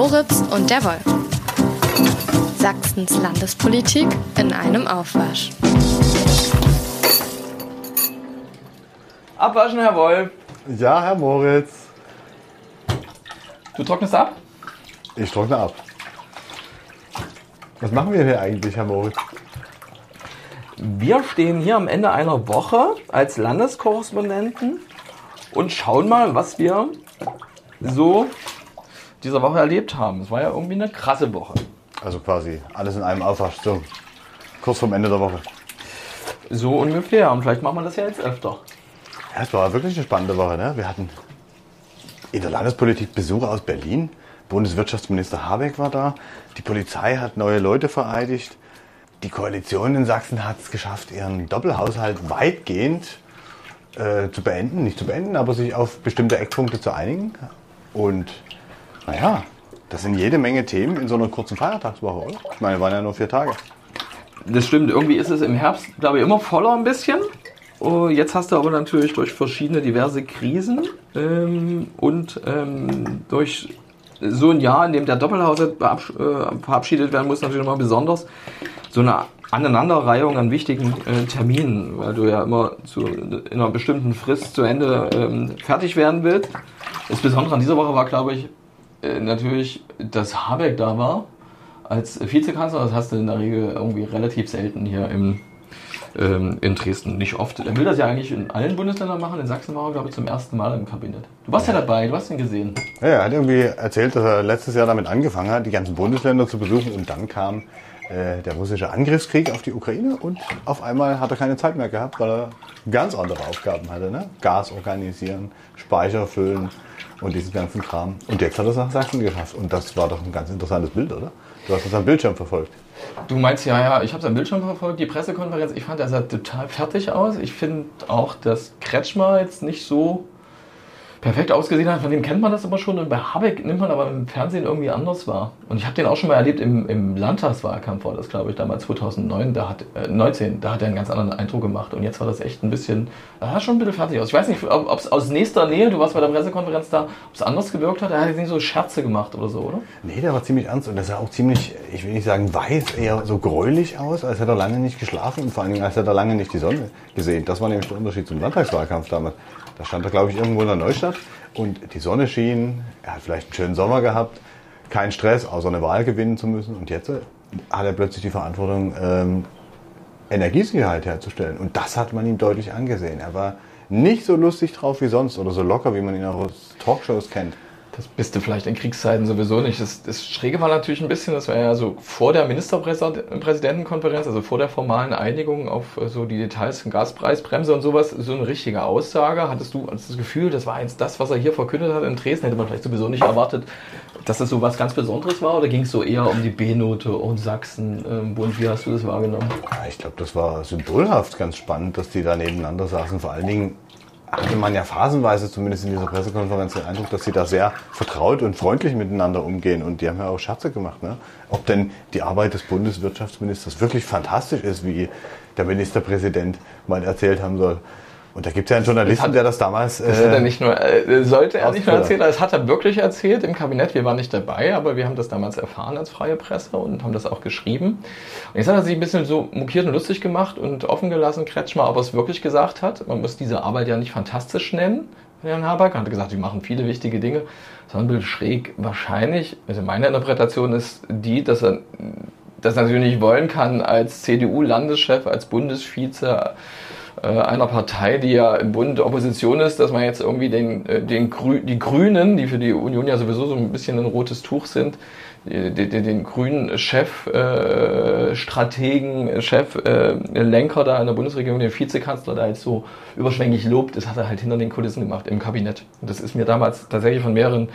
Moritz und der Wolf. Sachsens Landespolitik in einem Aufwasch. Abwaschen, Herr Wolf. Ja, Herr Moritz. Du trocknest ab? Ich trockne ab. Was machen wir hier eigentlich, Herr Moritz? Wir stehen hier am Ende einer Woche als Landeskorrespondenten und schauen mal, was wir so dieser Woche erlebt haben. Es war ja irgendwie eine krasse Woche. Also quasi alles in einem Aufwasch, so kurz vorm Ende der Woche. So ungefähr. Und vielleicht machen wir das ja jetzt öfter. Ja, es war wirklich eine spannende Woche. Ne? Wir hatten in der Landespolitik Besucher aus Berlin. Bundeswirtschaftsminister Habeck war da. Die Polizei hat neue Leute vereidigt. Die Koalition in Sachsen hat es geschafft, ihren Doppelhaushalt weitgehend äh, zu beenden. Nicht zu beenden, aber sich auf bestimmte Eckpunkte zu einigen. Und naja, das sind jede Menge Themen in so einer kurzen Feiertagswoche, oder? Ich meine, waren ja nur vier Tage. Das stimmt. Irgendwie ist es im Herbst, glaube ich, immer voller ein bisschen. Oh, jetzt hast du aber natürlich durch verschiedene diverse Krisen ähm, und ähm, durch so ein Jahr, in dem der Doppelhaushalt äh, verabschiedet werden muss, natürlich nochmal besonders so eine Aneinanderreihung an wichtigen äh, Terminen, weil du ja immer zu, in einer bestimmten Frist zu Ende ähm, fertig werden willst. Das Besondere an dieser Woche war, glaube ich, natürlich, dass Habeck da war als Vizekanzler. Das hast du in der Regel irgendwie relativ selten hier im ähm, in Dresden. Nicht oft. Er will das ja eigentlich in allen Bundesländern machen. In Sachsen war er, glaube ich, zum ersten Mal im Kabinett. Du warst ja dabei, du hast ihn gesehen. Ja, er hat irgendwie erzählt, dass er letztes Jahr damit angefangen hat, die ganzen Bundesländer zu besuchen und dann kam äh, der russische Angriffskrieg auf die Ukraine und auf einmal hat er keine Zeit mehr gehabt, weil er ganz andere Aufgaben hatte. Ne? Gas organisieren, Speicher füllen und diesen ganzen Kram. Und jetzt hat er es nach Sachsen geschafft. Und das war doch ein ganz interessantes Bild, oder? Du hast das am Bildschirm verfolgt. Du meinst ja, ja, ich habe es am Bildschirm verfolgt, die Pressekonferenz. Ich fand, er sah total fertig aus. Ich finde auch, dass Kretschmer jetzt nicht so perfekt ausgesehen hat. Von dem kennt man das aber schon. Und bei Habeck nimmt man aber im Fernsehen irgendwie anders wahr. Und ich habe den auch schon mal erlebt im, im Landtagswahlkampf, war das glaube ich damals 2009, da hat, äh, 19, da hat er einen ganz anderen Eindruck gemacht. Und jetzt war das echt ein bisschen, da sah schon ein bisschen fertig aus. Ich weiß nicht, ob es aus nächster Nähe, du warst bei der Pressekonferenz da, ob es anders gewirkt hat. Er hat jetzt nicht so Scherze gemacht oder so, oder? Nee, der war ziemlich ernst und der sah auch ziemlich, ich will nicht sagen weiß, eher so gräulich aus, als hätte er lange nicht geschlafen und vor allen Dingen, als hätte er lange nicht die Sonne gesehen. Das war nämlich der Unterschied zum Landtagswahlkampf damals. Da stand er, glaube ich, irgendwo in der Neustadt und die Sonne schien. Er hat vielleicht einen schönen Sommer gehabt. Kein Stress, außer eine Wahl gewinnen zu müssen. Und jetzt äh, hat er plötzlich die Verantwortung, ähm, Energiesicherheit herzustellen. Und das hat man ihm deutlich angesehen. Er war nicht so lustig drauf wie sonst oder so locker, wie man ihn auch aus Talkshows kennt. Das bist du vielleicht in Kriegszeiten sowieso nicht. Das, das Schräge war natürlich ein bisschen, das war ja so vor der Ministerpräsidentenkonferenz, also vor der formalen Einigung auf äh, so die Details von Gaspreisbremse und sowas, so eine richtige Aussage. Hattest du das Gefühl, das war jetzt das, was er hier verkündet hat in Dresden, hätte man vielleicht sowieso nicht erwartet, dass das so was ganz Besonderes war? Oder ging es so eher um die B-Note und Sachsen, ähm? Wie hast du das wahrgenommen? Ich glaube, das war symbolhaft ganz spannend, dass die da nebeneinander saßen. Vor allen Dingen hatte man ja phasenweise zumindest in dieser Pressekonferenz den Eindruck, dass sie da sehr vertraut und freundlich miteinander umgehen. Und die haben ja auch Scherze gemacht. Ne? Ob denn die Arbeit des Bundeswirtschaftsministers wirklich fantastisch ist, wie der Ministerpräsident mal erzählt haben soll. Und da gibt es ja einen Journalisten, hat, der das damals. Das hat er äh, nicht nur, äh, sollte er nicht nur erzählen, das hat er wirklich erzählt im Kabinett. Wir waren nicht dabei, aber wir haben das damals erfahren als freie Presse und haben das auch geschrieben. Und jetzt hat er sich ein bisschen so mokiert und lustig gemacht und offen gelassen, Kretschmer, ob er es wirklich gesagt hat. Man muss diese Arbeit ja nicht fantastisch nennen. Herrn Habeck hat gesagt, sie machen viele wichtige Dinge, sondern schräg wahrscheinlich, also meine Interpretation ist die, dass er das natürlich nicht wollen kann als CDU-Landeschef, als Bundesvize, einer Partei, die ja im Bund Opposition ist, dass man jetzt irgendwie den, äh, den Grü die Grünen, die für die Union ja sowieso so ein bisschen ein rotes Tuch sind, den, den grünen Chef, äh, Strategen, Chef, äh, Lenker da in der Bundesregierung, den Vizekanzler da jetzt so überschwänglich lobt, das hat er halt hinter den Kulissen gemacht im Kabinett. Und das ist mir damals tatsächlich von mehreren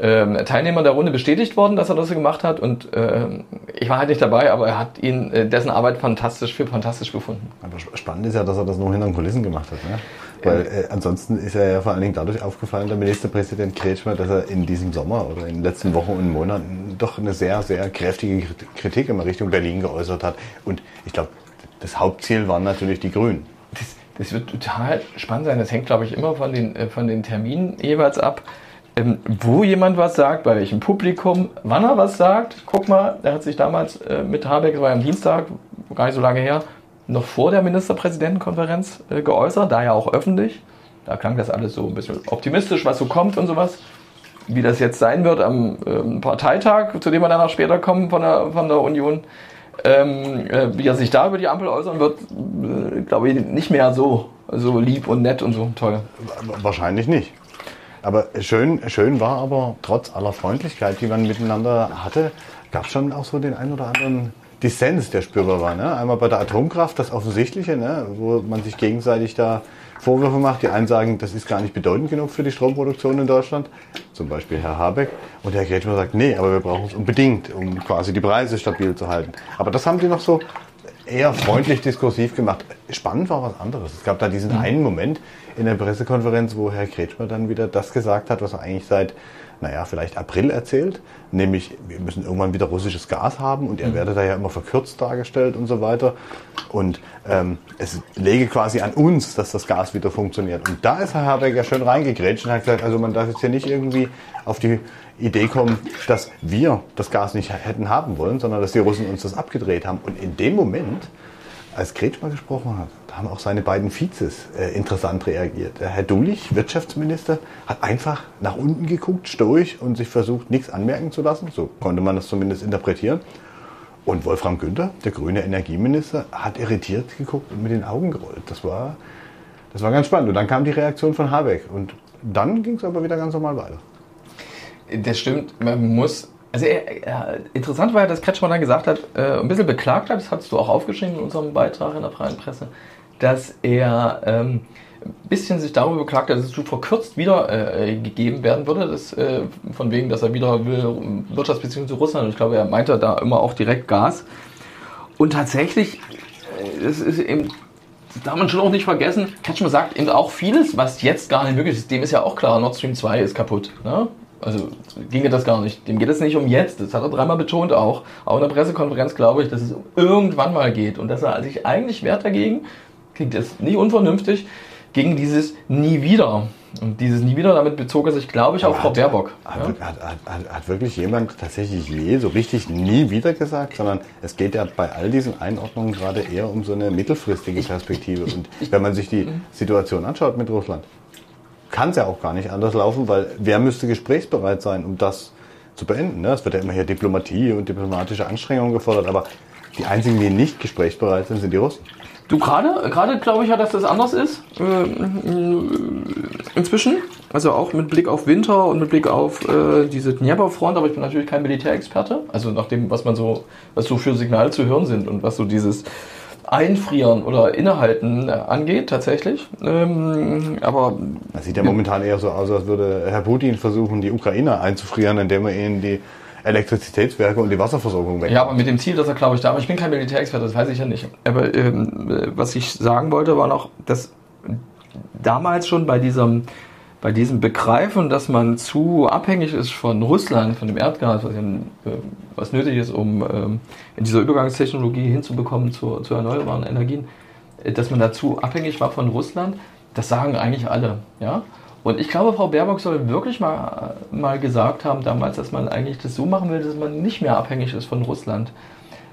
ähm, Teilnehmern der Runde bestätigt worden, dass er das so gemacht hat. Und äh, ich war halt nicht dabei, aber er hat ihn äh, dessen Arbeit fantastisch für fantastisch befunden. Aber spannend ist ja, dass er das nur hinter den Kulissen gemacht hat. Ne? Weil äh, ansonsten ist er ja vor allen Dingen dadurch aufgefallen, der Ministerpräsident Kretschmer, dass er in diesem Sommer oder in den letzten Wochen und Monaten doch eine sehr, sehr kräftige Kritik in Richtung Berlin geäußert hat. Und ich glaube, das Hauptziel waren natürlich die Grünen. Das, das wird total spannend sein. Das hängt, glaube ich, immer von den, äh, von den Terminen jeweils ab. ähm, wo jemand was sagt, bei welchem Publikum, wann er was sagt. Guck mal, er hat sich damals äh, mit Habeck, das war ja am Dienstag, gar nicht so lange her, noch vor der Ministerpräsidentenkonferenz äh, geäußert, da ja auch öffentlich. Da klang das alles so ein bisschen optimistisch, was so kommt und sowas. Wie das jetzt sein wird am ähm, Parteitag, zu dem wir dann noch später kommen von der, von der Union, ähm, äh, wie er sich da über die Ampel äußern wird, äh, glaube ich, nicht mehr so, so lieb und nett und so toll. Wahrscheinlich nicht. Aber schön, schön war aber, trotz aller Freundlichkeit, die man miteinander hatte, gab es schon auch so den einen oder anderen Dissens, der spürbar war. Ne? Einmal bei der Atomkraft, das Offensichtliche, ne? wo man sich gegenseitig da Vorwürfe macht. Die einen sagen, das ist gar nicht bedeutend genug für die Stromproduktion in Deutschland, zum Beispiel Herr Habeck. Und Herr Kretschmer sagt, nee, aber wir brauchen es unbedingt, um quasi die Preise stabil zu halten. Aber das haben die noch so eher freundlich diskursiv gemacht. Spannend war was anderes. Es gab da diesen mhm. einen Moment in der Pressekonferenz, wo Herr Kretschmer dann wieder das gesagt hat, was er eigentlich seit naja, vielleicht April erzählt, nämlich wir müssen irgendwann wieder russisches Gas haben und er mhm. werde da ja immer verkürzt dargestellt und so weiter. Und ähm, es lege quasi an uns, dass das Gas wieder funktioniert. Und da ist Herr Habeck ja schön reingegrätscht und hat gesagt, also man darf jetzt hier nicht irgendwie auf die Idee kommen, dass wir das Gas nicht hätten haben wollen, sondern dass die Russen uns das abgedreht haben. Und in dem Moment als Kretschmer gesprochen hat, haben auch seine beiden Vizes äh, interessant reagiert. Der Herr Dulich, Wirtschaftsminister, hat einfach nach unten geguckt, stoisch und sich versucht, nichts anmerken zu lassen. So konnte man das zumindest interpretieren. Und Wolfram Günther, der grüne Energieminister, hat irritiert geguckt und mit den Augen gerollt. Das war, das war ganz spannend. Und dann kam die Reaktion von Habeck. Und dann ging es aber wieder ganz normal weiter. Das stimmt. Man muss also er, interessant war ja, dass Kretschmann dann gesagt hat, äh, ein bisschen beklagt hat, das hast du auch aufgeschrieben in unserem Beitrag in der Freien Presse, dass er ähm, ein bisschen sich darüber beklagt hat, dass es zu verkürzt wieder äh, gegeben werden würde, das, äh, von wegen, dass er wieder will, Wirtschaftsbeziehungen zu Russland. Ich glaube, er meinte da immer auch direkt Gas. Und tatsächlich, äh, es ist eben das darf man schon auch nicht vergessen. Kretschmann sagt eben auch vieles, was jetzt gar nicht möglich ist. Dem ist ja auch klar, Nord Stream 2 ist kaputt. Ne? Also ginge das gar nicht. Dem geht es nicht um jetzt. Das hat er dreimal betont auch. Auch in der Pressekonferenz glaube ich, dass es irgendwann mal geht. Und dass er sich eigentlich wehrt dagegen, klingt jetzt nicht unvernünftig, gegen dieses Nie wieder. Und dieses Nie wieder, damit bezog er sich, glaube ich, auf Frau Baerbock. Hat, ja? hat, hat, hat, wirklich jemand tatsächlich je so richtig nie wieder gesagt, sondern es geht ja bei all diesen Einordnungen gerade eher um so eine mittelfristige Perspektive. Und wenn man sich die Situation anschaut mit Russland, kann es ja auch gar nicht anders laufen, weil wer müsste gesprächsbereit sein, um das zu beenden? Ne? Es wird ja immer hier Diplomatie und diplomatische Anstrengungen gefordert, aber die einzigen, die nicht gesprächsbereit sind, sind die Russen. Du gerade, gerade glaube ich ja, dass das anders ist. Äh, inzwischen. Also auch mit Blick auf Winter und mit Blick auf äh, diese Dnieper-Front, aber ich bin natürlich kein Militärexperte. Also nach dem, was man so, was so für Signale zu hören sind und was so dieses Einfrieren oder Innehalten angeht, tatsächlich. Ähm, aber das sieht ja momentan eher so aus, als würde Herr Putin versuchen, die Ukraine einzufrieren, indem er ihnen die Elektrizitätswerke und die Wasserversorgung weg. Ja, aber mit dem Ziel, dass er, glaube ich, da, aber ich bin kein Militärexperte, das weiß ich ja nicht. Aber ähm, was ich sagen wollte, war noch, dass damals schon bei diesem bei diesem Begreifen, dass man zu abhängig ist von Russland, von dem Erdgas, was, äh, was nötig ist, um ähm, in dieser Übergangstechnologie hinzubekommen zu, zu erneuerbaren Energien, äh, dass man dazu abhängig war von Russland, das sagen eigentlich alle. Ja? Und ich glaube, Frau Baerbock soll wirklich mal, mal gesagt haben damals, dass man eigentlich das so machen will, dass man nicht mehr abhängig ist von Russland.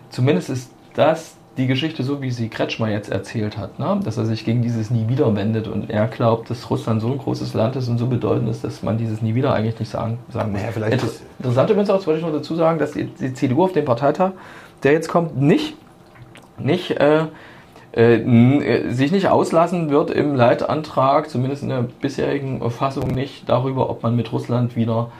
Zumindest ist das die Geschichte so, wie sie Kretschmer jetzt erzählt hat, ne? dass er sich gegen dieses Nie wieder wendet und er glaubt, dass Russland so ein großes Land ist und so bedeutend ist, dass man dieses Nie wieder eigentlich nicht sagen, sagen muss. Naja, vielleicht Inter interessant übrigens auch, das wollte ich noch dazu sagen, dass die, die, CDU auf dem Parteitag, der jetzt kommt, nicht, nicht äh, sich nicht auslassen wird im Leitantrag, zumindest in der bisherigen Fassung nicht, darüber, ob man mit Russland wieder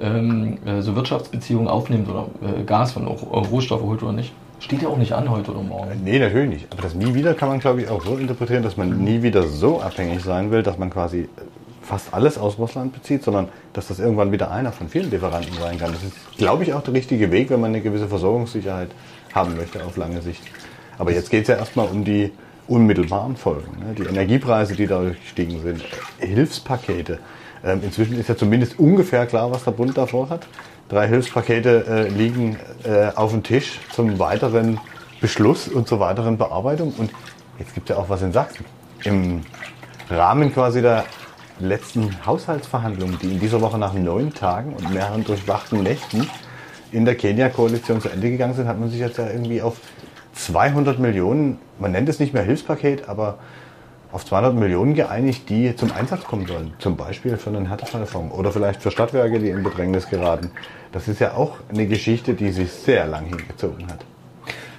ähm, äh, so Wirtschaftsbeziehungen aufnimmt oder äh, Gas von Rohstoffe holt oder nicht. Steht ja auch nicht an heute oder morgen. Nee, natürlich nicht. Aber das nie wieder kann man, glaube ich, auch so interpretieren, dass man nie wieder so abhängig sein will, dass man quasi fast alles aus Russland bezieht, sondern dass das irgendwann wieder einer von vielen Lieferanten sein kann. Das ist, glaube ich, auch der richtige Weg, wenn man eine gewisse Versorgungssicherheit haben möchte auf lange Sicht. Aber jetzt geht es ja erstmal um die unmittelbaren Folgen. Ne? Die Energiepreise, die dadurch gestiegen sind, Hilfspakete. Ähm, inzwischen ist ja zumindest ungefähr klar, was der Bund da vorhat. Drei Hilfspakete äh, liegen äh, auf dem Tisch zum weiteren Beschluss und zur weiteren Bearbeitung. Und jetzt gibt es ja auch was in Sachsen. Im Rahmen quasi der letzten Haushaltsverhandlungen, die in dieser Woche nach neun Tagen und mehreren durchwachten Nächten in der Kenia-Koalition zu Ende gegangen sind, hat man sich jetzt ja irgendwie auf 200 Millionen, man nennt es nicht mehr Hilfspaket, aber auf 200 Millionen geeinigt, die zum Einsatz kommen sollen. Zum Beispiel für einen Härtefallfonds oder vielleicht für Stadtwerke, die in Bedrängnis geraten. Das ist ja auch eine Geschichte, die sich sehr lang hingezogen hat.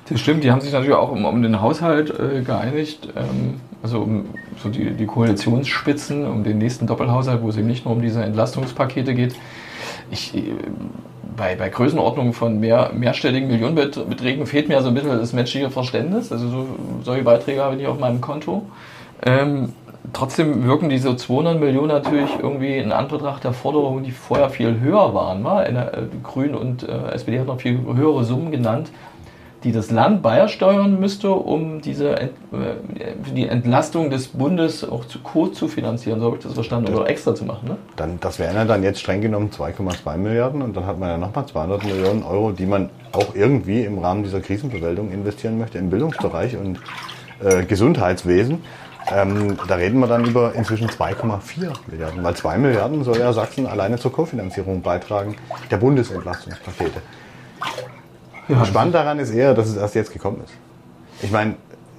Das stimmt, die haben sich natürlich auch um, um den Haushalt äh, geeinigt, ähm, also um so die, die Koalitionsspitzen, um den nächsten Doppelhaushalt, wo es eben nicht nur um diese Entlastungspakete geht. Ich, äh, bei, bei Größenordnungen von mehr, mehrstelligen Millionenbeträgen fehlt mir so ein bisschen das menschliche Verständnis. Also so, solche Beiträge habe ich nicht auf meinem Konto. Ähm, trotzdem wirken diese 200 Millionen natürlich irgendwie in Anbetracht der Forderungen, die vorher viel höher waren. Mal. Äh, Grün und äh, SPD hat noch viel höhere Summen genannt die das Land beisteuern müsste, um diese Ent, äh, die Entlastung des Bundes auch zu kurz zu finanzieren, so habe ich das verstanden, das, oder extra zu machen. Ne? Dann, das wären ja dann jetzt streng genommen 2,2 Milliarden und dann hat man ja nochmal 200 Millionen Euro, die man auch irgendwie im Rahmen dieser Krisenbewältigung investieren möchte im Bildungsbereich und äh, Gesundheitswesen. Ähm, da reden wir dann über inzwischen 2,4 Milliarden, weil 2 Milliarden soll ja Sachsen alleine zur Kofinanzierung beitragen der Bundesentlastungspakete. Ja, Spannend daran ist eher, dass es erst jetzt gekommen ist. Ich meine,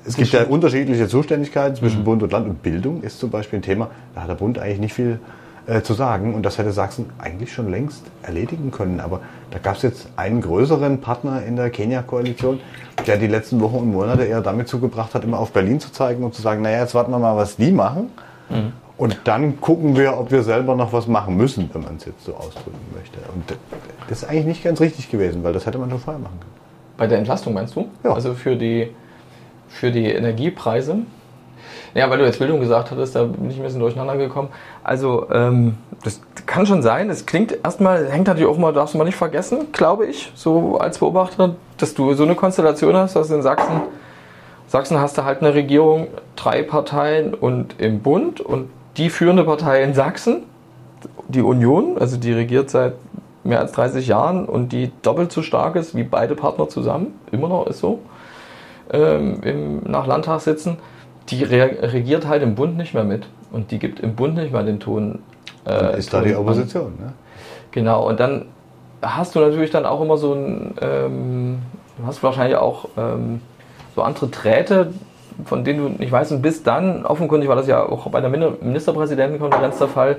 es gibt ja unterschiedliche Zuständigkeiten zwischen mhm. Bund und Land und Bildung ist zum Beispiel ein Thema, da hat der Bund eigentlich nicht viel äh, zu sagen und das hätte Sachsen eigentlich schon längst erledigen können. Aber da gab es jetzt einen größeren Partner in der Kenia-Koalition, der die letzten Wochen und Monate eher damit zugebracht hat, immer auf Berlin zu zeigen und zu sagen, naja, jetzt warten wir mal, was die machen. Mhm. Und dann gucken wir, ob wir selber noch was machen müssen, wenn man es jetzt so ausdrücken möchte. Und das ist eigentlich nicht ganz richtig gewesen, weil das hätte man schon vorher machen können. Bei der Entlastung meinst du? Ja. Also für die, für die Energiepreise? Ja, weil du jetzt Bildung gesagt hattest, da bin ich ein bisschen durcheinander gekommen. Also, ähm, das kann schon sein. Es klingt erstmal, hängt natürlich auch mal, darfst du mal nicht vergessen, glaube ich, so als Beobachter, dass du so eine Konstellation hast, dass in Sachsen, Sachsen hast du halt eine Regierung, drei Parteien und im Bund und die führende Partei in Sachsen, die Union, also die regiert seit mehr als 30 Jahren und die doppelt so stark ist wie beide Partner zusammen, immer noch ist so, ähm, im, nach Landtagssitzen, die regiert halt im Bund nicht mehr mit und die gibt im Bund nicht mehr den Ton. Äh, ist Ton da die Opposition, ne? Genau, und dann hast du natürlich dann auch immer so ein, ähm, du hast wahrscheinlich auch ähm, so andere Drähte, von denen du nicht weißt. Und bis dann, offenkundig war das ja auch bei der Ministerpräsidentenkonferenz der Fall,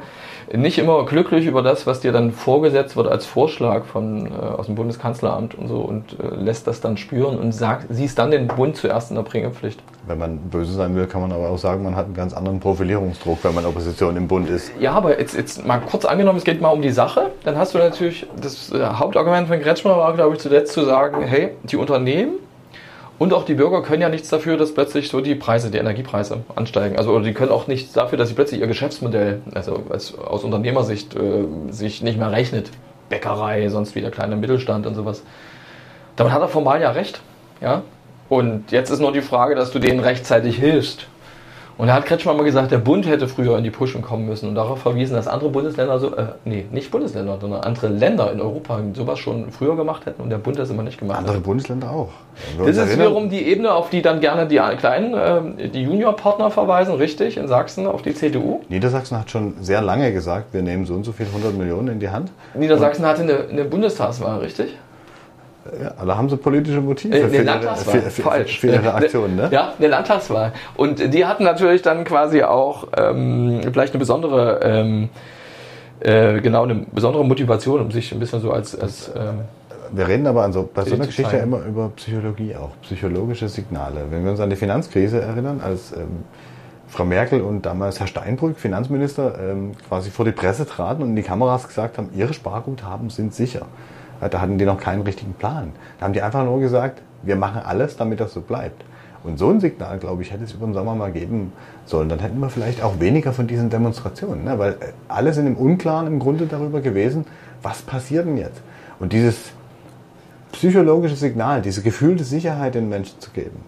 nicht immer glücklich über das, was dir dann vorgesetzt wird als Vorschlag von, äh, aus dem Bundeskanzleramt und so und äh, lässt das dann spüren und sagt, siehst dann den Bund zuerst in der Bringepflicht. Wenn man böse sein will, kann man aber auch sagen, man hat einen ganz anderen Profilierungsdruck, wenn man Opposition im Bund ist. Ja, aber jetzt, jetzt mal kurz angenommen, es geht mal um die Sache, dann hast du natürlich, das äh, Hauptargument von Kretschmer war, glaube ich, zuletzt zu sagen, hey, die Unternehmen und auch die Bürger können ja nichts dafür, dass plötzlich so die Preise, die Energiepreise ansteigen. Also oder die können auch nichts dafür, dass sie plötzlich ihr Geschäftsmodell, also als, aus Unternehmersicht, äh, sich nicht mehr rechnet. Bäckerei, sonst wieder kleiner Mittelstand und sowas. Damit hat er formal ja recht. Ja? Und jetzt ist nur die Frage, dass du denen rechtzeitig hilfst. Und da hat Kretschmer mal gesagt, der Bund hätte früher in die Pushen kommen müssen und darauf verwiesen, dass andere Bundesländer so, äh, nee, nicht Bundesländer, sondern andere Länder in Europa sowas schon früher gemacht hätten und der Bund das immer nicht gemacht andere hat. Andere Bundesländer auch. Das ist wiederum die Ebene, auf die dann gerne die kleinen, äh, die Juniorpartner verweisen, richtig, in Sachsen auf die CDU. Niedersachsen hat schon sehr lange gesagt, wir nehmen so und so viel 100 Millionen in die Hand. Niedersachsen hatte eine, eine Bundestagswahl, richtig? Ja, da haben sie politische Motive äh, für, Landtagswahl. Für, für, Falsch. für ihre Aktionen, ne? Ja, eine Landtagswahl. Und die hatten natürlich dann quasi auch ähm, vielleicht eine besondere, ähm, äh, genau, eine besondere Motivation, um sich ein bisschen so als. als ähm, wir reden aber also bei so einer Geschichte ja immer über Psychologie auch, psychologische Signale. Wenn wir uns an die Finanzkrise erinnern, als ähm, Frau Merkel und damals Herr Steinbrück, Finanzminister, ähm, quasi vor die Presse traten und in die Kameras gesagt haben, ihre Sparguthaben sind sicher. Da hatten die noch keinen richtigen Plan. Da haben die einfach nur gesagt, wir machen alles, damit das so bleibt. Und so ein Signal, glaube ich, hätte es über den Sommer mal geben sollen. Dann hätten wir vielleicht auch weniger von diesen Demonstrationen. Ne? Weil äh, alle sind im Unklaren im Grunde darüber gewesen, was passiert denn jetzt? Und dieses psychologische Signal, diese gefühlte Sicherheit den Menschen zu geben,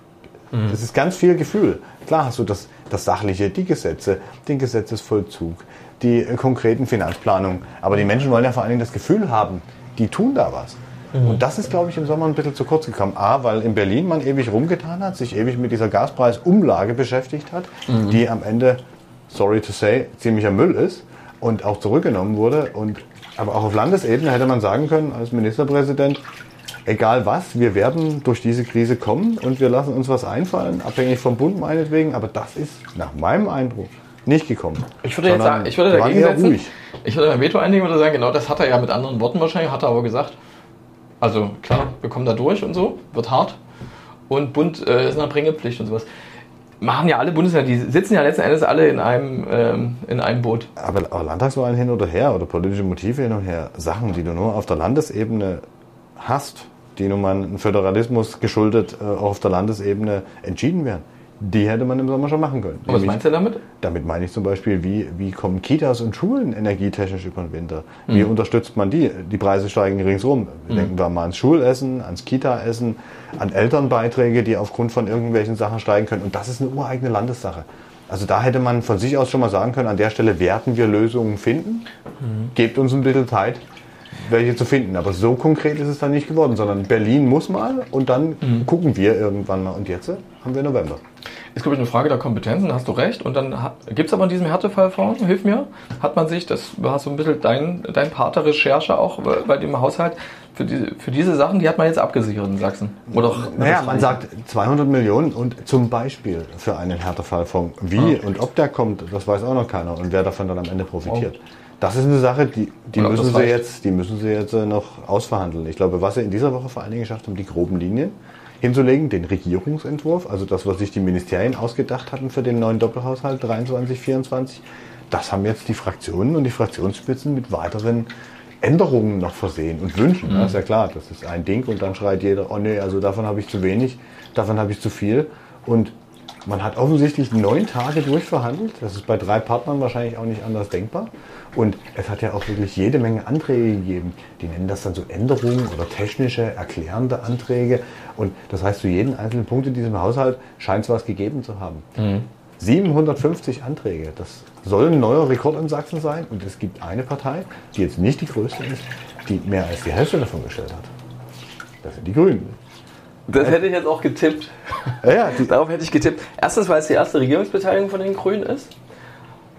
mhm. das ist ganz viel Gefühl. Klar hast du das, das Sachliche, die Gesetze, den Gesetzesvollzug, die äh, konkreten Finanzplanungen. Aber die Menschen wollen ja vor allen Dingen das Gefühl haben, die tun da was. Mhm. Und das ist, glaube ich, im Sommer ein bisschen zu kurz gekommen. A, weil in Berlin man ewig rumgetan hat, sich ewig mit dieser Gaspreisumlage beschäftigt hat, mhm. die am Ende sorry to say, ziemlicher Müll ist und auch zurückgenommen wurde. Und, aber auch auf Landesebene hätte man sagen können, als Ministerpräsident, egal was, wir werden durch diese Krise kommen und wir lassen uns was einfallen, abhängig vom Bund meinetwegen, aber das ist nach meinem Eindruck nicht gekommen. Ich würde jetzt sagen, ich würde dagegen setzen, ich würde mein Veto einlegen und sagen, genau das hat er ja mit anderen Worten wahrscheinlich, hat er aber gesagt, also klar, wir kommen da durch und so, wird hart und Bund äh, ist eine Bringepflicht und sowas. Machen ja alle Bundesländer, die sitzen ja letzten Endes alle in einem, ähm, in einem Boot. Aber, aber Landtagswahlen hin oder her oder politische Motive hin und her, Sachen, die du nur auf der Landesebene hast, die nun mal einen Föderalismus geschuldet äh, auch auf der Landesebene entschieden werden die hätte man im Sommer schon machen können. Und was meinst du damit? Damit meine ich zum Beispiel, wie, wie kommen Kitas und Schulen energietechnisch über den Winter? Wie mhm. unterstützt man die? Die Preise steigen ringsrum. Mhm. Denken wir mal ans Schulessen, ans Kita-Essen, an Elternbeiträge, die aufgrund von irgendwelchen Sachen steigen können. Und das ist eine ureigene Landessache. Also da hätte man von sich aus schon mal sagen können, an der Stelle werden wir Lösungen finden. Mhm. Gebt uns ein bisschen Zeit, welche zu finden. Aber so konkret ist es dann nicht geworden, sondern Berlin muss mal und dann mhm. gucken wir irgendwann mal. Und jetzt haben wir November. Ist, glaube ich, eine Frage der Kompetenzen, hast du recht. Und dann gibt es aber in diesem Härtefallfonds, hilf mir, hat man sich, das war so ein bisschen dein, dein Part der Recherche auch bei dem Haushalt, für, die, für diese Sachen, die hat man jetzt abgesichert in Sachsen. Oder naja, man sagt 200 Millionen und zum Beispiel für einen Härtefallfonds. Wie ah. und ob der kommt, das weiß auch noch keiner und wer davon dann am Ende profitiert. Oh. Das ist eine Sache, die, die müssen sie jetzt, die müssen sie jetzt äh, noch ausverhandeln. Ich glaube, was sie in dieser Woche vor allen Dingen geschafft haben, die groben Linien hinzulegen, den Regierungsentwurf, also das, was sich die Ministerien ausgedacht hatten für den neuen Doppelhaushalt 23, 24. Das haben jetzt die Fraktionen und die Fraktionsspitzen mit weiteren Änderungen noch versehen und Wünschen. Mhm. Das ist ja klar, das ist ein Ding und dann schreit jeder, oh nee, also davon habe ich zu wenig, davon habe ich zu viel. Und man hat offensichtlich neun Tage durchverhandelt. Das ist bei drei Partnern wahrscheinlich auch nicht anders denkbar. Und es hat ja auch wirklich jede Menge Anträge gegeben. Die nennen das dann so Änderungen oder technische, erklärende Anträge. Und das heißt, zu jedem einzelnen Punkt in diesem Haushalt scheint es was gegeben zu haben. Mhm. 750 Anträge. Das soll ein neuer Rekord in Sachsen sein. Und es gibt eine Partei, die jetzt nicht die größte ist, die mehr als die Hälfte davon gestellt hat. Das sind die Grünen. Das hätte ich jetzt auch getippt. Ja, ja, Darauf hätte ich getippt. Erstens, weil es die erste Regierungsbeteiligung von den Grünen ist.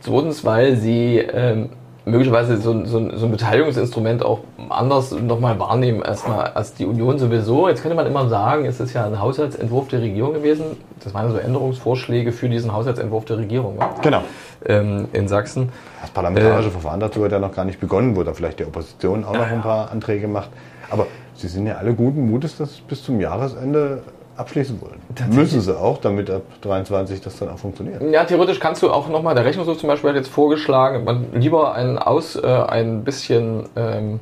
Zweitens, weil sie ähm, möglicherweise so, so, so, ein Beteiligungsinstrument auch anders nochmal wahrnehmen erstmal als die Union sowieso. Jetzt könnte man immer sagen, es ist ja ein Haushaltsentwurf der Regierung gewesen. Das waren so Änderungsvorschläge für diesen Haushaltsentwurf der Regierung. Ne? Genau. Ähm, in Sachsen. Das parlamentarische äh, Verfahren dazu hat ja noch gar nicht begonnen, wo da vielleicht die Opposition auch noch ein paar Anträge macht. Aber Sie sind ja alle guten Mutes, dass Sie bis zum Jahresende abschließen wollen. Müssen sie auch, damit ab 23 das dann auch funktioniert. Ja, theoretisch kannst du auch nochmal, der Rechnungshof zum Beispiel hat jetzt vorgeschlagen, man lieber ein, aus, äh, ein bisschen ähm,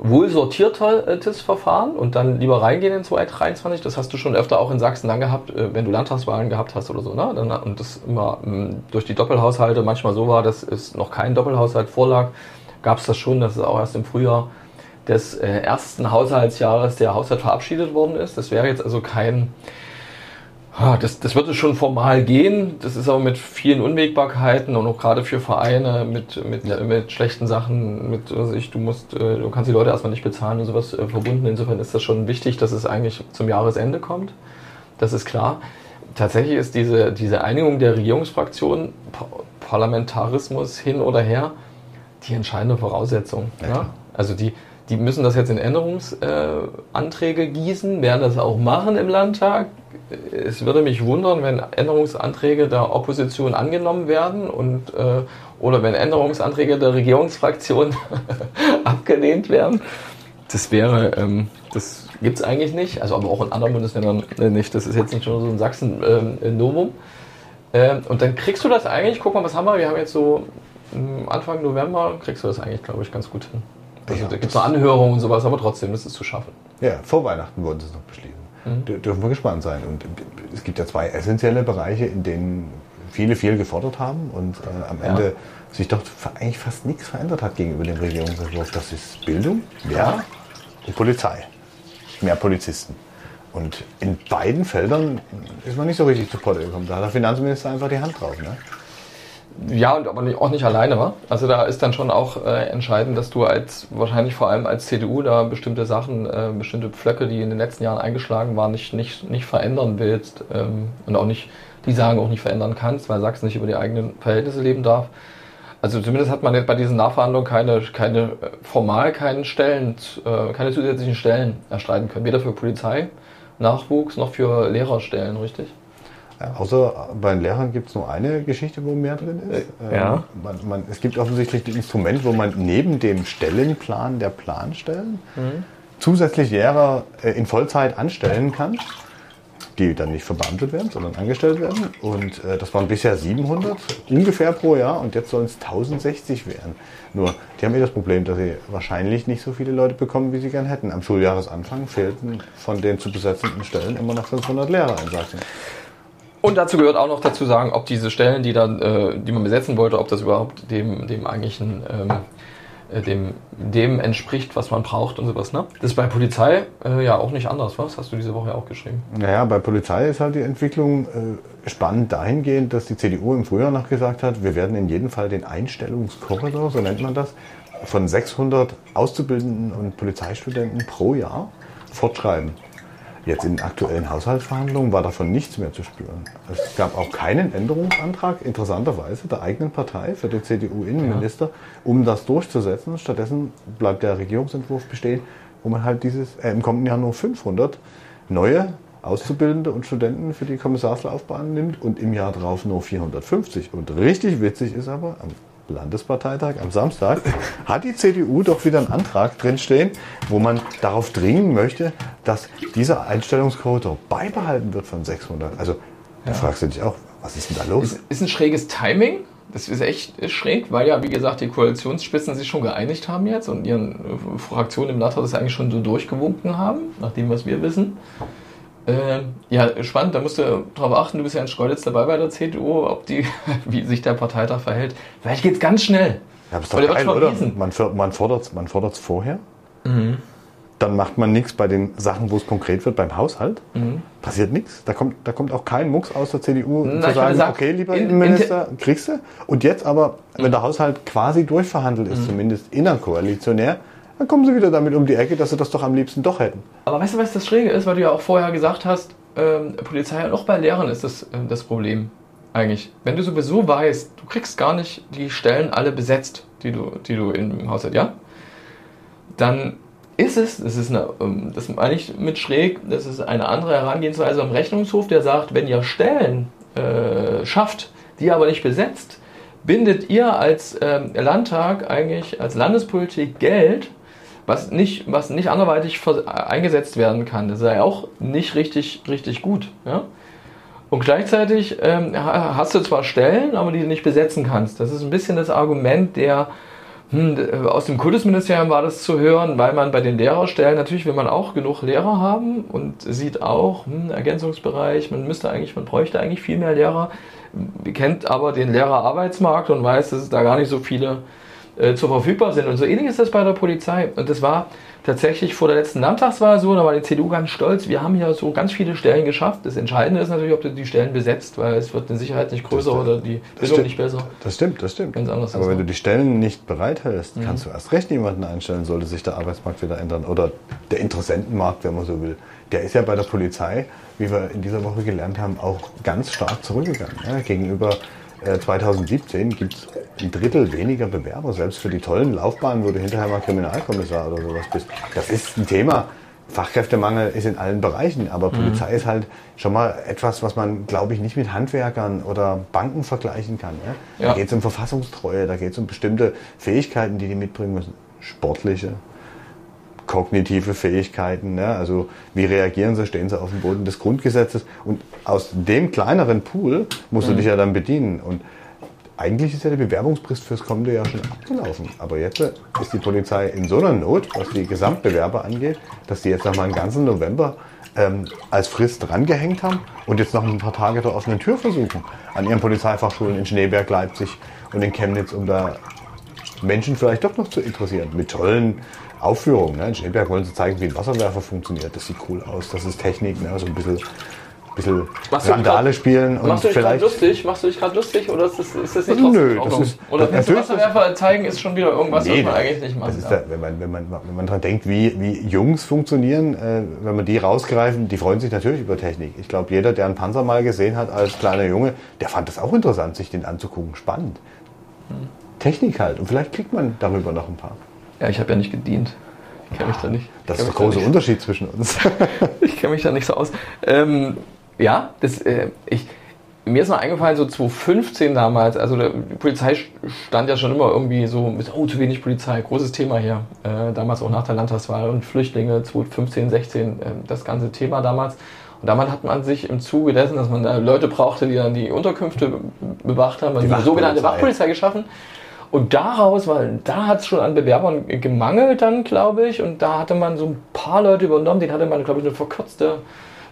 wohl sortiertes Verfahren und dann lieber reingehen in 2023. Das hast du schon öfter auch in Sachsen dann gehabt, äh, wenn du Landtagswahlen gehabt hast oder so. Ne? Dann, und das immer ähm, durch die Doppelhaushalte manchmal so war, dass es noch kein Doppelhaushalt vorlag, gab es das schon, dass es auch erst im Frühjahr des äh, ersten Haushaltsjahres der Haushalt verabschiedet worden ist. Das wäre jetzt also kein, das, das würde schon formal gehen. Das ist aber mit vielen Unwägbarkeiten und auch gerade für Vereine mit, mit, ja. mit schlechten Sachen, mit, also ich, du musst, äh, du kannst die Leute erstmal nicht bezahlen und sowas äh, verbunden. Insofern ist das schon wichtig, dass es eigentlich zum Jahresende kommt. Das ist klar. Tatsächlich ist diese, diese Einigung der Regierungsfraktionen, Parlamentarismus hin oder her, die entscheidende Voraussetzung. Ja. Ja? Also die, die müssen das jetzt in Änderungsanträge gießen, werden das auch machen im Landtag. Es würde mich wundern, wenn Änderungsanträge der Opposition angenommen werden und äh, oder wenn Änderungsanträge der Regierungsfraktion abgelehnt werden. Das wäre, ähm, das gibt es eigentlich nicht, also aber auch in anderen Bundesländern äh, nicht. Das ist jetzt nicht nur so ein Sachsen-Novum. Ähm, äh, und dann kriegst du das eigentlich, guck mal, was haben wir? Wir haben jetzt so hm, Anfang November, kriegst du das eigentlich, glaube ich, ganz gut hin. Also, da gibt es noch Anhörungen und sowas, aber trotzdem ist es zu schaffen. Ja, vor Weihnachten wurden sie es noch beschließen. Mhm. Dürfen wir gespannt sein. Und es gibt ja zwei essentielle Bereiche, in denen viele viel gefordert haben und äh, am Ende ja. sich doch eigentlich fast nichts verändert hat gegenüber dem Regierungsentwurf. Das ist Bildung, ja, und Polizei. Mehr Polizisten. Und in beiden Feldern ist man nicht so richtig zu Potte gekommen. Da hat der Finanzminister einfach die Hand drauf. Ne? Ja, und aber auch nicht alleine war. Also da ist dann schon auch äh, entscheidend, dass du als wahrscheinlich vor allem als CDU da bestimmte Sachen, äh, bestimmte Pflöcke, die in den letzten Jahren eingeschlagen waren, nicht, nicht, nicht verändern willst ähm, und auch nicht die Sagen auch nicht verändern kannst, weil Sachsen nicht über die eigenen Verhältnisse leben darf. Also zumindest hat man jetzt bei diesen Nachverhandlungen keine, keine äh, formal keinen Stellen, äh, keine zusätzlichen Stellen erstreiten können. Weder für Polizei, Nachwuchs noch für Lehrerstellen, richtig? Ja, außer bei den Lehrern gibt es nur eine Geschichte, wo mehr drin ist. Äh, ja. Ähm, man, man, es gibt offensichtlich ein Instrument, wo man neben dem Stellenplan der Planstellen mhm. zusätzlich Lehrer in Vollzeit anstellen kann die dann nicht verbeamtet werden, sondern angestellt werden. Und äh, das waren bisher 700 ungefähr pro Jahr und jetzt sollen es 1060 werden. Nur, die haben eh das Problem, dass sie wahrscheinlich nicht so viele Leute bekommen, wie sie gern hätten. Am Schuljahresanfang fehlten von den zu besetzenden Stellen immer noch 500 Lehrer in Sachsen. Und dazu gehört auch noch dazu sagen, ob diese Stellen, die dann, äh, die man besetzen wollte, ob das überhaupt dem, dem eigentlichen ähm, äh, dem, dem entspricht, was man braucht und sowas. Ne? Das ist bei Polizei äh, ja auch nicht anders, was? Hast du diese Woche auch geschrieben? Naja, bei Polizei ist halt die Entwicklung äh, spannend dahingehend, dass die CDU im Frühjahr noch gesagt hat, wir werden in jedem Fall den Einstellungskorridor, so nennt man das, von 600 Auszubildenden und Polizeistudenten pro Jahr fortschreiben. Jetzt in aktuellen Haushaltsverhandlungen war davon nichts mehr zu spüren. Es gab auch keinen Änderungsantrag, interessanterweise, der eigenen Partei für den CDU-Innenminister, um das durchzusetzen. Stattdessen bleibt der Regierungsentwurf bestehen, wo man halt dieses, äh, im kommenden Jahr nur 500 neue Auszubildende und Studenten für die Kommissarslaufbahn nimmt und im Jahr darauf nur 450. Und richtig witzig ist aber, am Landesparteitag am Samstag hat die CDU doch wieder einen Antrag drinstehen, wo man darauf dringen möchte, dass dieser Einstellungskorridor beibehalten wird von 600. Also da fragst du dich auch, was ist denn da los? Ist, ist ein schräges Timing. Das ist echt schräg, weil ja, wie gesagt, die Koalitionsspitzen sich schon geeinigt haben jetzt und ihren Fraktionen im Landtag das eigentlich schon so durchgewunken haben, nach dem, was wir wissen. Äh, ja, spannend, da musst du darauf achten, du bist ja in Schkeuditz dabei bei der CDU, ob die, wie sich der Parteitag verhält. Vielleicht geht es ganz schnell. Ja, aber ist doch geil, oder? Man, man fordert es man vorher, mhm. dann macht man nichts bei den Sachen, wo es konkret wird, beim Haushalt. Mhm. Passiert nichts. Da kommt, da kommt auch kein Mucks aus der CDU Na, zu sagen, sagen, okay, lieber in, Innenminister, kriegst du. Und jetzt aber, wenn der Haushalt quasi durchverhandelt ist, mhm. zumindest innerkoalitionär, dann kommen sie wieder damit um die Ecke, dass sie das doch am liebsten doch hätten. Aber weißt du, was das Schräge ist? Weil du ja auch vorher gesagt hast, ähm, Polizei und auch bei Lehrern ist das äh, das Problem eigentlich. Wenn du sowieso weißt, du kriegst gar nicht die Stellen alle besetzt, die du, die du im Haushalt, ja? Dann ist es, das ist eine, ähm, das meine ich mit schräg, das ist eine andere Herangehensweise am Rechnungshof, der sagt, wenn ihr Stellen äh, schafft, die aber nicht besetzt, bindet ihr als ähm, Landtag eigentlich als Landespolitik Geld was nicht, was nicht anderweitig eingesetzt werden kann. Das sei auch nicht richtig, richtig gut. Ja? Und gleichzeitig ähm, hast du zwar Stellen, aber die du nicht besetzen kannst. Das ist ein bisschen das Argument der, hm, aus dem Kultusministerium war das zu hören, weil man bei den Lehrerstellen, natürlich will man auch genug Lehrer haben und sieht auch, hm, Ergänzungsbereich, man müsste eigentlich, man bräuchte eigentlich viel mehr Lehrer, kennt aber den Lehrerarbeitsmarkt und weiß, dass es da gar nicht so viele äh, zur verfügbar sind. Und so ähnlich ist das bei der Polizei. Und das war tatsächlich vor der letzten Landtagswahl so, da war die CDU ganz stolz. Wir haben hier so ganz viele Stellen geschafft. Das Entscheidende ist natürlich, ob du die Stellen besetzt, weil es wird in Sicherheit nicht größer oder die Bildung nicht besser. Das stimmt, das stimmt. Ganz anders Aber wenn du die Stellen nicht bereithältst, mhm. kannst du erst recht niemanden einstellen, sollte sich der Arbeitsmarkt wieder ändern. Oder der Interessentenmarkt, wenn man so will. Der ist ja bei der Polizei, wie wir in dieser Woche gelernt haben, auch ganz stark zurückgegangen. Ja, gegenüber 2017 gibt es ein Drittel weniger Bewerber, selbst für die tollen Laufbahnen, wo du hinterher mal Kriminalkommissar oder sowas bist. Das ist ein Thema. Fachkräftemangel ist in allen Bereichen, aber mhm. Polizei ist halt schon mal etwas, was man, glaube ich, nicht mit Handwerkern oder Banken vergleichen kann. Ne? Ja. Da geht es um Verfassungstreue, da geht es um bestimmte Fähigkeiten, die die mitbringen müssen. Sportliche, kognitive Fähigkeiten. Ne? Also wie reagieren sie, stehen sie auf dem Boden des Grundgesetzes. Und aus dem kleineren Pool musst du mhm. dich ja dann bedienen. Und eigentlich ist ja der Bewerbungsfrist fürs kommende Jahr schon abgelaufen. Aber jetzt ist die Polizei in so einer Not, was die Gesamtbewerber angeht, dass die jetzt nochmal einen ganzen November ähm, als Frist drangehängt haben und jetzt noch ein paar Tage der offenen Tür versuchen. An ihren Polizeifachschulen in Schneeberg, Leipzig und in Chemnitz, um da Menschen vielleicht doch noch zu interessieren. Mit tollen Aufführungen. Ne? In Schneeberg wollen sie zeigen, wie ein Wasserwerfer funktioniert. Das sieht cool aus. Das ist Technik, ne? so ein bisschen bisschen Randale spielen und machst du dich vielleicht lustig? Machst du dich gerade lustig oder ist das, ist das nicht trotzdem Nö, das ist, Oder das Wasserwerfer zeigen ist schon wieder irgendwas, nee, was man eigentlich nicht macht. Da, wenn, man, wenn, man, wenn man dran denkt, wie, wie Jungs funktionieren, äh, wenn man die rausgreifen, die freuen sich natürlich über Technik. Ich glaube, jeder, der einen Panzer mal gesehen hat als kleiner Junge, der fand das auch interessant, sich den anzugucken. Spannend. Hm. Technik halt. Und vielleicht kriegt man darüber noch ein paar. Ja, ich habe ja nicht gedient. Ich kenne mich da nicht. Das ist der große Unterschied zwischen uns. ich kenne mich da nicht so aus. Ähm, ja, das, äh, ich, mir ist noch eingefallen, so 2015 damals, also die Polizei stand ja schon immer irgendwie so mit, oh, zu wenig Polizei, großes Thema hier. Äh, damals auch nach der Landtagswahl und Flüchtlinge 2015, 16, äh, das ganze Thema damals. Und damals hat man sich im Zuge dessen, dass man da Leute brauchte, die dann die Unterkünfte bewacht haben, die, die sogenannte Wachpolizei geschaffen. Und daraus, weil da hat es schon an Bewerbern gemangelt dann, glaube ich, und da hatte man so ein paar Leute übernommen, denen hatte man, glaube ich, eine verkürzte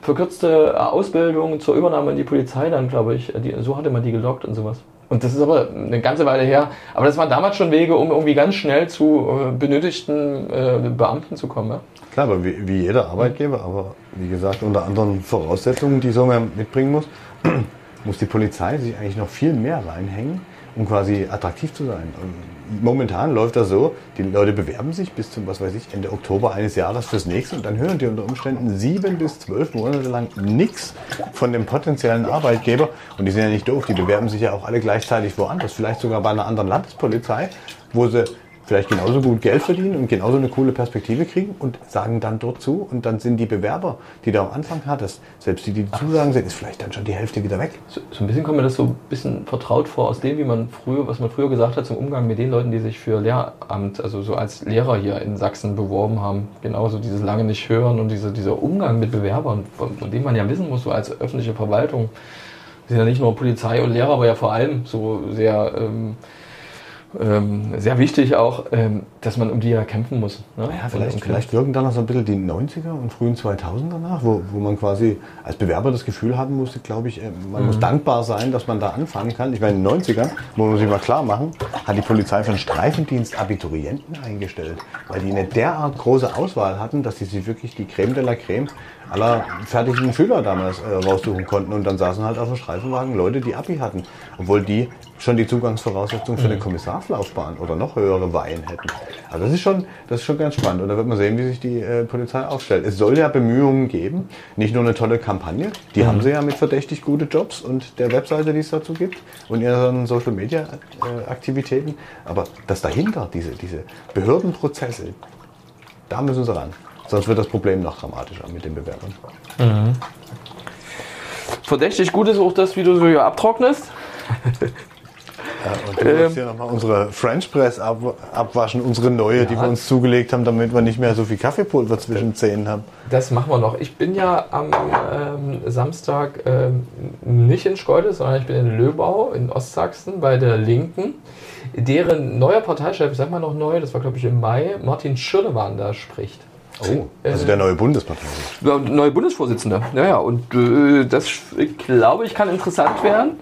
verkürzte Ausbildung zur Übernahme in die Polizei dann, glaube ich. Die, so hatte man die gelockt und sowas. Und das ist aber eine ganze Weile her. Aber das waren damals schon Wege, um irgendwie ganz schnell zu äh, benötigten äh, Beamten zu kommen. Ja? Klar, aber wie, wie, jeder Arbeitgeber, aber wie gesagt, unter anderen Voraussetzungen, die so man mitbringen muss, muss die Polizei sich eigentlich noch viel mehr reinhängen, um quasi attraktiv zu sein. Und momentan läuft das so, die Leute bewerben sich bis zum, was weiß ich, Ende Oktober eines Jahres fürs nächste und dann hören die unter Umständen sieben bis zwölf Monate lang nichts von dem potenziellen Arbeitgeber. Und die sind ja nicht doof, die bewerben sich ja auch alle gleichzeitig woanders, vielleicht sogar bei einer anderen Landespolizei, wo sie vielleicht genauso gut Geld verdienen und genauso eine coole Perspektive kriegen und sagen dann dort zu und dann sind die Bewerber, die du am Anfang hattest, selbst die, die zusagen sind, ist vielleicht dann schon die Hälfte wieder weg. So, so, ein bisschen kommt mir das so ein bisschen vertraut vor aus dem, wie man früher, was man früher gesagt hat zum Umgang mit den Leuten, die sich für Lehramt, also so als Lehrer hier in Sachsen beworben haben. Genauso dieses lange nicht hören und diese, dieser Umgang mit Bewerbern, von, von dem man ja wissen muss, so als öffentliche Verwaltung, sind ja nicht nur Polizei und Lehrer, aber ja vor allem so sehr ähm, ähm, sehr wichtig auch, ähm, dass man um die ja kämpfen muss. Ne? Ja, vielleicht, vielleicht wirken dann noch so ein bisschen die 90er und frühen 2000er nach, wo, wo man quasi als Bewerber das Gefühl haben musste, glaube ich, äh, man mhm. muss dankbar sein, dass man da anfangen kann. Ich meine, in den 90ern, muss man sich mal klar machen, hat die Polizei für den Streifendienst Abiturienten eingestellt, weil die eine derart große Auswahl hatten, dass sie sich wirklich die Creme de la Creme aller fertigen Schüler damals äh, raussuchen konnten. Und dann saßen halt auf dem Streifenwagen Leute, die Abi hatten, obwohl die schon die Zugangsvoraussetzungen für eine mhm. Kommissarslaufbahn oder noch höhere Weihen hätten. Also das ist schon, das ist schon ganz spannend. Und da wird man sehen, wie sich die äh, Polizei aufstellt. Es soll ja Bemühungen geben, nicht nur eine tolle Kampagne, die mhm. haben sie ja mit verdächtig gute Jobs und der Webseite, die es dazu gibt und ihren Social Media äh, Aktivitäten. Aber das dahinter, diese, diese Behördenprozesse, da müssen sie ran. Sonst wird das Problem noch dramatischer mit den Bewerbern. Mhm. Verdächtig gut ist auch das, wie du so hier abtrocknest. Ja, und du ähm, hier nochmal unsere French Press ab, abwaschen, unsere neue, ja. die wir uns zugelegt haben, damit wir nicht mehr so viel Kaffeepulver zwischen Zähnen haben. Das machen wir noch. Ich bin ja am ähm, Samstag ähm, nicht in Schkeuditz, sondern ich bin in Löbau in Ostsachsen bei der Linken, deren neuer Parteichef, sag mal noch neu, das war glaube ich im Mai, Martin Schirdewan da spricht. Oh, also der neue Bundesparteichef. Der neue Bundesvorsitzende. Ja, ja, und äh, das glaube ich kann interessant werden.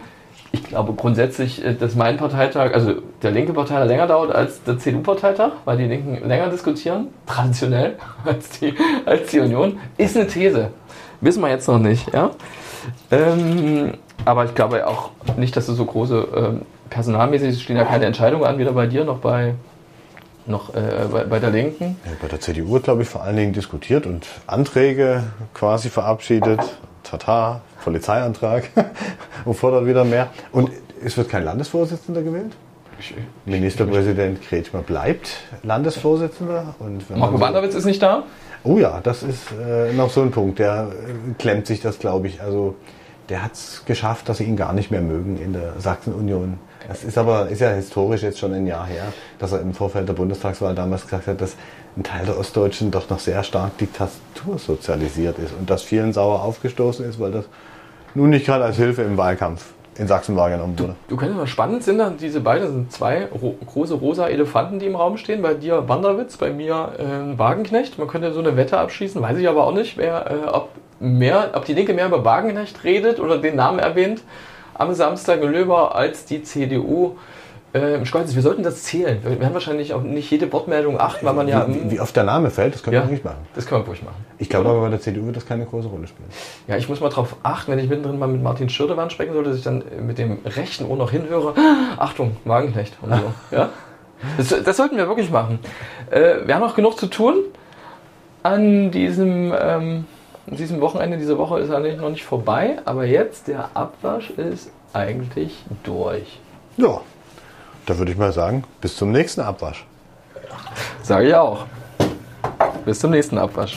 Ich glaube grundsätzlich, äh, dass mein Parteitag, also der linke Parteitag länger dauert als der CDU-Parteitag, weil die Linken länger diskutieren, traditionell, als die, als die Union, ist eine These. Wissen wir jetzt noch nicht, ja. Ähm, aber ich glaube auch nicht, dass es so große ähm, personalmäßig stehen ja keine Entscheidungen an, weder bei dir noch bei noch äh, bei, bei, der Linken? Ja, bei der CDU glaube ich, vor allen Dingen diskutiert und Anträge quasi verabschiedet. Tata, Polizeiantrag und fordert wieder mehr. Und es wird kein Landesvorsitzender gewählt? Ministerpräsident Kretschmer bleibt Landesvorsitzender. Und Marco Wanderwitz ist nicht da? Oh ja, das ist äh, noch so ein Punkt. Der äh, klemmt sich das, glaube ich. Also der hat es geschafft, dass sie ihn gar nicht mehr mögen in der Sachsen-Union. Das ist aber ist ja historisch jetzt schon ein Jahr her, dass er im Vorfeld der Bundestagswahl damals gesagt hat, dass ein Teil der Ostdeutschen doch noch sehr stark diktatursozialisiert ist und dass vielen sauer aufgestoßen ist, weil das nun nicht gerade als Hilfe im Wahlkampf in Sachsen wahrgenommen wurde. Du, du könntest mal spannend sind, dann diese beiden sind zwei ro große rosa Elefanten, die im Raum stehen. Bei dir Wanderwitz, bei mir äh, Wagenknecht. Man könnte so eine Wette abschließen, weiß ich aber auch nicht, wer, äh, ob, mehr, ob die Linke mehr über Wagenknecht redet oder den Namen erwähnt am Samstag in Löber als die CDU Äh, Stolz, wir sollten das zählen. Wir werden wahrscheinlich auch nicht jede Wortmeldung achten, weil man ja. Wie, wie oft der Name fällt, das können ja, wir nicht machen. Das können wir ruhig machen. Ich glaube aber bei der CDU wird das keine große Rolle spielen. Ja, ich muss mal darauf achten, wenn ich mittendrin mal mit Martin Schirdewan sprechen sollte, dass ich dann mit dem rechten Ohr noch hinhöre. Achtung, Wagenknecht und so. ja? Das, das, sollten wir wirklich machen. Äh, wir haben noch genug zu tun an diesem, ähm, an diesem Wochenende. Diese Woche ist eigentlich noch nicht vorbei, aber jetzt der Abwasch ist eigentlich durch. Ja, da würde ich mal sagen, bis zum nächsten Abwasch. Sage ich auch. Bis zum nächsten Abwasch.